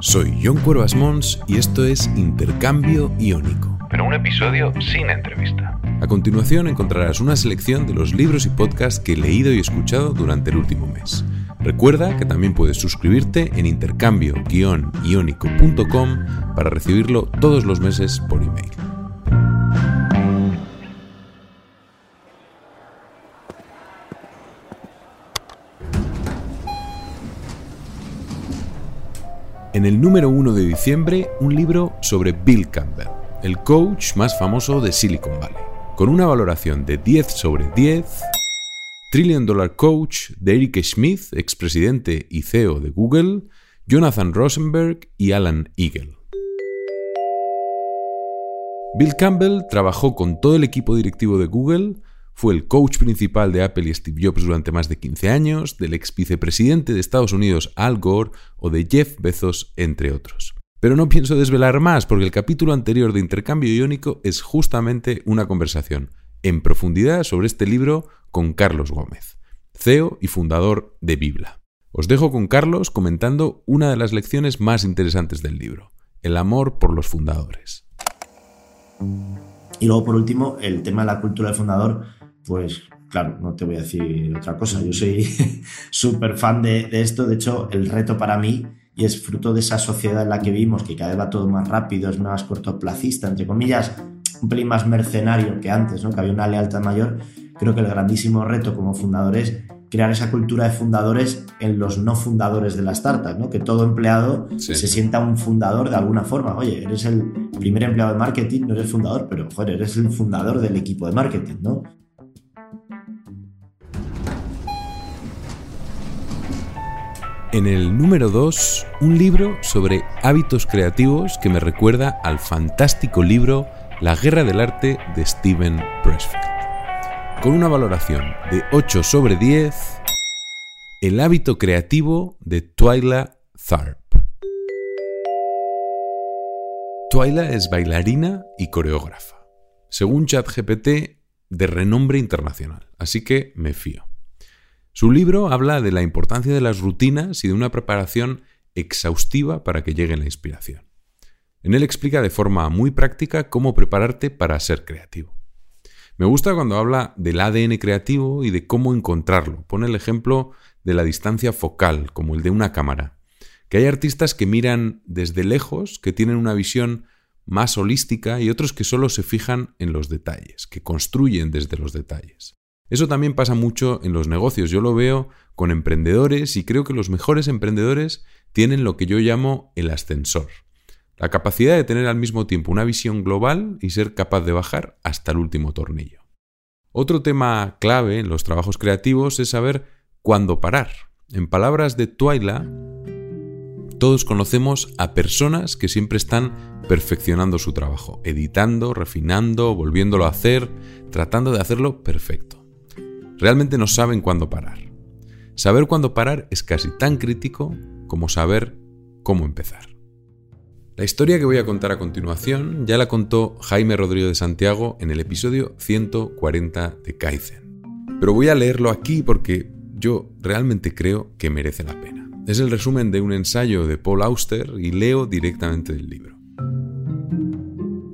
Soy John Cuervas Mons y esto es Intercambio Iónico. Pero un episodio sin entrevista. A continuación encontrarás una selección de los libros y podcasts que he leído y escuchado durante el último mes. Recuerda que también puedes suscribirte en intercambio-iónico.com para recibirlo todos los meses por email. En el número 1 de diciembre, un libro sobre Bill Campbell, el coach más famoso de Silicon Valley. Con una valoración de 10 sobre 10, Trillion Dollar Coach de Eric Schmidt, expresidente y CEO de Google, Jonathan Rosenberg y Alan Eagle. Bill Campbell trabajó con todo el equipo directivo de Google, fue el coach principal de Apple y Steve Jobs durante más de 15 años, del ex vicepresidente de Estados Unidos Al Gore o de Jeff Bezos, entre otros. Pero no pienso desvelar más porque el capítulo anterior de Intercambio Iónico es justamente una conversación en profundidad sobre este libro con Carlos Gómez, CEO y fundador de Bibla. Os dejo con Carlos comentando una de las lecciones más interesantes del libro, el amor por los fundadores. Y luego, por último, el tema de la cultura del fundador pues claro, no te voy a decir otra cosa. Yo soy súper fan de, esto. De hecho, el reto para mí, y es fruto de esa sociedad en la que vivimos, que cada vez va todo más rápido, es más cortoplacista, entre comillas, un pelín más mercenario que antes, ¿no? que había una lealtad mayor. Creo que el grandísimo reto como fundador es crear esa cultura de fundadores en los no fundadores de la startup, ¿no? que todo empleado se sienta un fundador de alguna forma. Oye, eres el primer empleado de marketing, no eres fundador, pero joder, eres el fundador del equipo de marketing, ¿no? En el número 2, un libro sobre hábitos creativos que me recuerda al fantástico libro La Guerra del Arte de Steven Pressfield. Con una valoración de 8 sobre 10, El hábito creativo de Twyla Tharp. Twyla es bailarina y coreógrafa. Según ChatGPT, de renombre internacional, así que me fío. Su libro habla de la importancia de las rutinas y de una preparación exhaustiva para que llegue la inspiración. En él explica de forma muy práctica cómo prepararte para ser creativo. Me gusta cuando habla del ADN creativo y de cómo encontrarlo. Pone el ejemplo de la distancia focal, como el de una cámara. Que hay artistas que miran desde lejos, que tienen una visión más holística y otros que solo se fijan en los detalles, que construyen desde los detalles. Eso también pasa mucho en los negocios. Yo lo veo con emprendedores y creo que los mejores emprendedores tienen lo que yo llamo el ascensor. La capacidad de tener al mismo tiempo una visión global y ser capaz de bajar hasta el último tornillo. Otro tema clave en los trabajos creativos es saber cuándo parar. En palabras de Twyla, todos conocemos a personas que siempre están perfeccionando su trabajo, editando, refinando, volviéndolo a hacer, tratando de hacerlo perfecto. Realmente no saben cuándo parar. Saber cuándo parar es casi tan crítico como saber cómo empezar. La historia que voy a contar a continuación ya la contó Jaime Rodrigo de Santiago en el episodio 140 de Kaizen. Pero voy a leerlo aquí porque yo realmente creo que merece la pena. Es el resumen de un ensayo de Paul Auster y leo directamente del libro.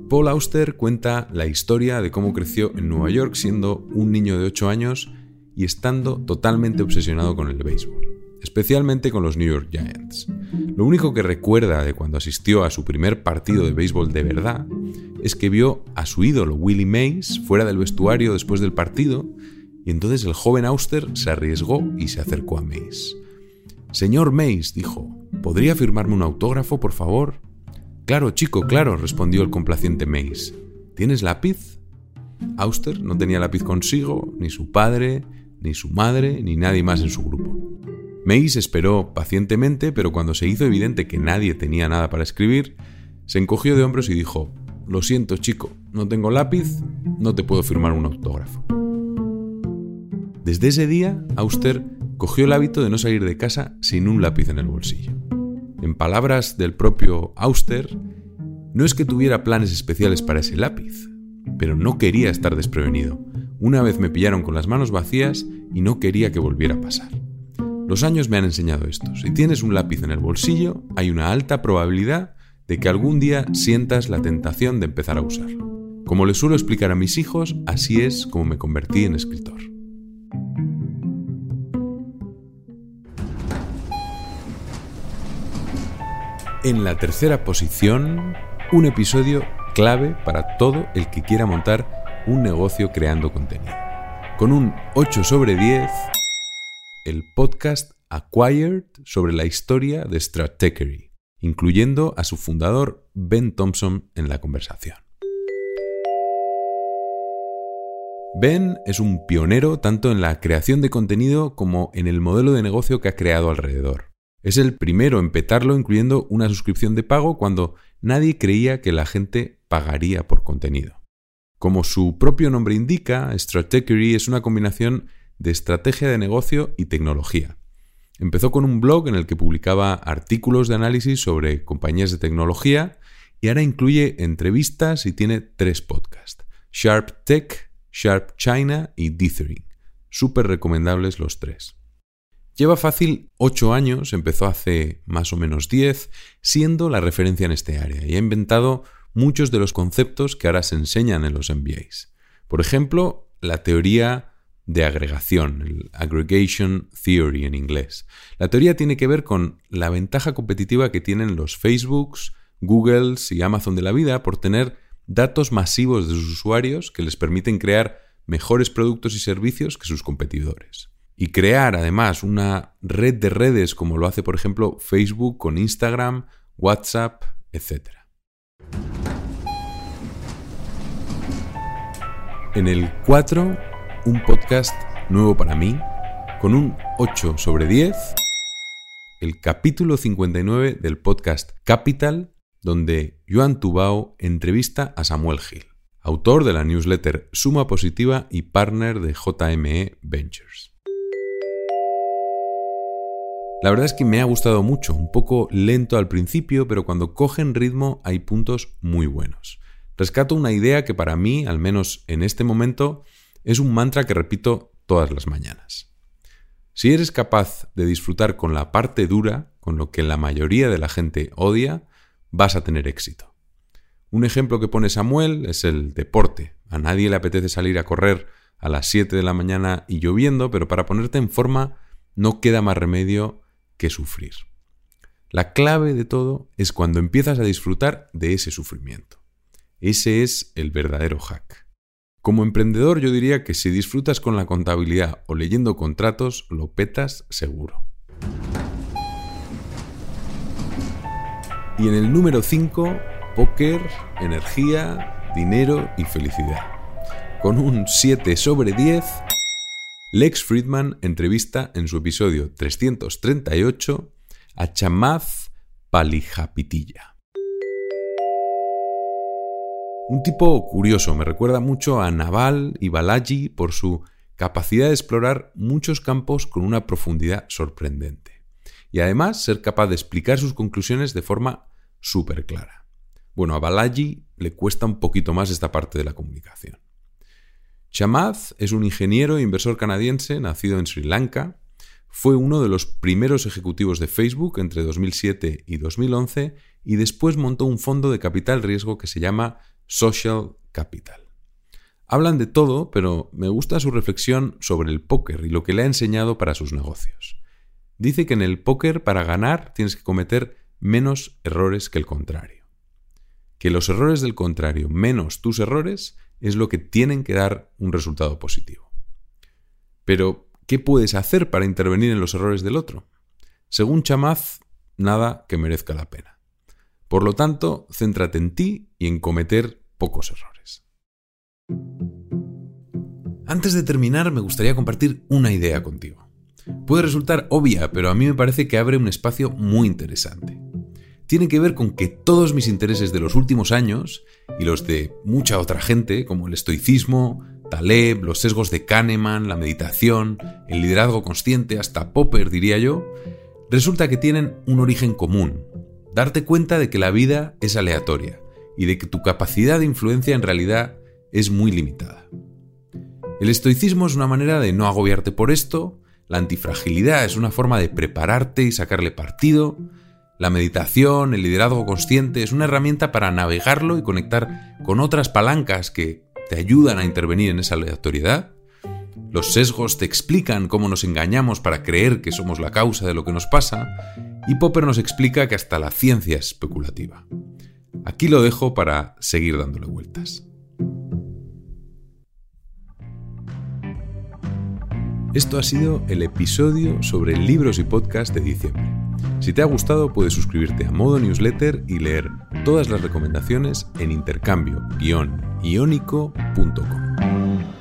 Paul Auster cuenta la historia de cómo creció en Nueva York siendo un niño de 8 años y estando totalmente obsesionado con el béisbol, especialmente con los New York Giants. Lo único que recuerda de cuando asistió a su primer partido de béisbol de verdad es que vio a su ídolo Willie Mays fuera del vestuario después del partido y entonces el joven Auster se arriesgó y se acercó a Mays. Señor Mays, dijo, ¿podría firmarme un autógrafo, por favor? Claro, chico, claro, respondió el complaciente Mays. ¿Tienes lápiz? Auster no tenía lápiz consigo, ni su padre, ni su madre, ni nadie más en su grupo. Mays esperó pacientemente, pero cuando se hizo evidente que nadie tenía nada para escribir, se encogió de hombros y dijo, Lo siento chico, no tengo lápiz, no te puedo firmar un autógrafo. Desde ese día, Auster cogió el hábito de no salir de casa sin un lápiz en el bolsillo. En palabras del propio Auster, no es que tuviera planes especiales para ese lápiz, pero no quería estar desprevenido. Una vez me pillaron con las manos vacías y no quería que volviera a pasar. Los años me han enseñado esto. Si tienes un lápiz en el bolsillo, hay una alta probabilidad de que algún día sientas la tentación de empezar a usarlo. Como les suelo explicar a mis hijos, así es como me convertí en escritor. En la tercera posición, un episodio clave para todo el que quiera montar un negocio creando contenido. Con un 8 sobre 10, el podcast Acquired sobre la historia de Stratechery, incluyendo a su fundador Ben Thompson en la conversación. Ben es un pionero tanto en la creación de contenido como en el modelo de negocio que ha creado alrededor. Es el primero en petarlo incluyendo una suscripción de pago cuando nadie creía que la gente pagaría por contenido. Como su propio nombre indica, Stratechery es una combinación de estrategia de negocio y tecnología. Empezó con un blog en el que publicaba artículos de análisis sobre compañías de tecnología y ahora incluye entrevistas y tiene tres podcasts. Sharp Tech, Sharp China y Dithering. Súper recomendables los tres. Lleva fácil 8 años, empezó hace más o menos 10, siendo la referencia en este área y ha inventado muchos de los conceptos que ahora se enseñan en los MBAs. Por ejemplo, la teoría de agregación, el aggregation theory en inglés. La teoría tiene que ver con la ventaja competitiva que tienen los Facebooks, Googles y Amazon de la vida por tener datos masivos de sus usuarios que les permiten crear mejores productos y servicios que sus competidores. Y crear además una red de redes como lo hace por ejemplo Facebook con Instagram, WhatsApp, etc. En el 4 un podcast nuevo para mí, con un 8 sobre 10, el capítulo 59 del podcast Capital, donde Joan Tubao entrevista a Samuel Gil, autor de la newsletter Suma Positiva y partner de JME Ventures. La verdad es que me ha gustado mucho, un poco lento al principio, pero cuando cogen ritmo hay puntos muy buenos. Rescato una idea que para mí, al menos en este momento, es un mantra que repito todas las mañanas. Si eres capaz de disfrutar con la parte dura, con lo que la mayoría de la gente odia, vas a tener éxito. Un ejemplo que pone Samuel es el deporte. A nadie le apetece salir a correr a las 7 de la mañana y lloviendo, pero para ponerte en forma no queda más remedio que sufrir. La clave de todo es cuando empiezas a disfrutar de ese sufrimiento. Ese es el verdadero hack. Como emprendedor yo diría que si disfrutas con la contabilidad o leyendo contratos, lo petas seguro. Y en el número 5, póker, energía, dinero y felicidad. Con un 7 sobre 10, Lex Friedman entrevista en su episodio 338 a Chamaz Palijapitilla. Un tipo curioso, me recuerda mucho a Naval y Balaji por su capacidad de explorar muchos campos con una profundidad sorprendente. Y además ser capaz de explicar sus conclusiones de forma súper clara. Bueno, a Balaji le cuesta un poquito más esta parte de la comunicación. Chamath es un ingeniero e inversor canadiense nacido en Sri Lanka. Fue uno de los primeros ejecutivos de Facebook entre 2007 y 2011 y después montó un fondo de capital riesgo que se llama Social Capital. Hablan de todo, pero me gusta su reflexión sobre el póker y lo que le ha enseñado para sus negocios. Dice que en el póker para ganar tienes que cometer menos errores que el contrario. Que los errores del contrario menos tus errores es lo que tienen que dar un resultado positivo. Pero, ¿qué puedes hacer para intervenir en los errores del otro? Según Chamaz, nada que merezca la pena. Por lo tanto, céntrate en ti y en cometer pocos errores. Antes de terminar, me gustaría compartir una idea contigo. Puede resultar obvia, pero a mí me parece que abre un espacio muy interesante. Tiene que ver con que todos mis intereses de los últimos años, y los de mucha otra gente, como el estoicismo, Taleb, los sesgos de Kahneman, la meditación, el liderazgo consciente, hasta Popper diría yo, resulta que tienen un origen común, darte cuenta de que la vida es aleatoria y de que tu capacidad de influencia en realidad es muy limitada. El estoicismo es una manera de no agobiarte por esto, La antifragilidad es una forma de prepararte y sacarle partido. La meditación, el liderazgo consciente, es una herramienta para navegarlo y conectar con otras palancas que te ayudan a intervenir en esa aleatoriedad. Los sesgos te explican cómo nos engañamos para creer que somos la causa de lo que nos pasa. Y Popper nos explica que hasta la ciencia es especulativa. Aquí lo dejo para seguir dándole vueltas. Esto ha sido el episodio sobre libros y podcast de diciembre. Si te ha gustado puedes suscribirte a modo newsletter y leer todas las recomendaciones en intercambio-iónico.com.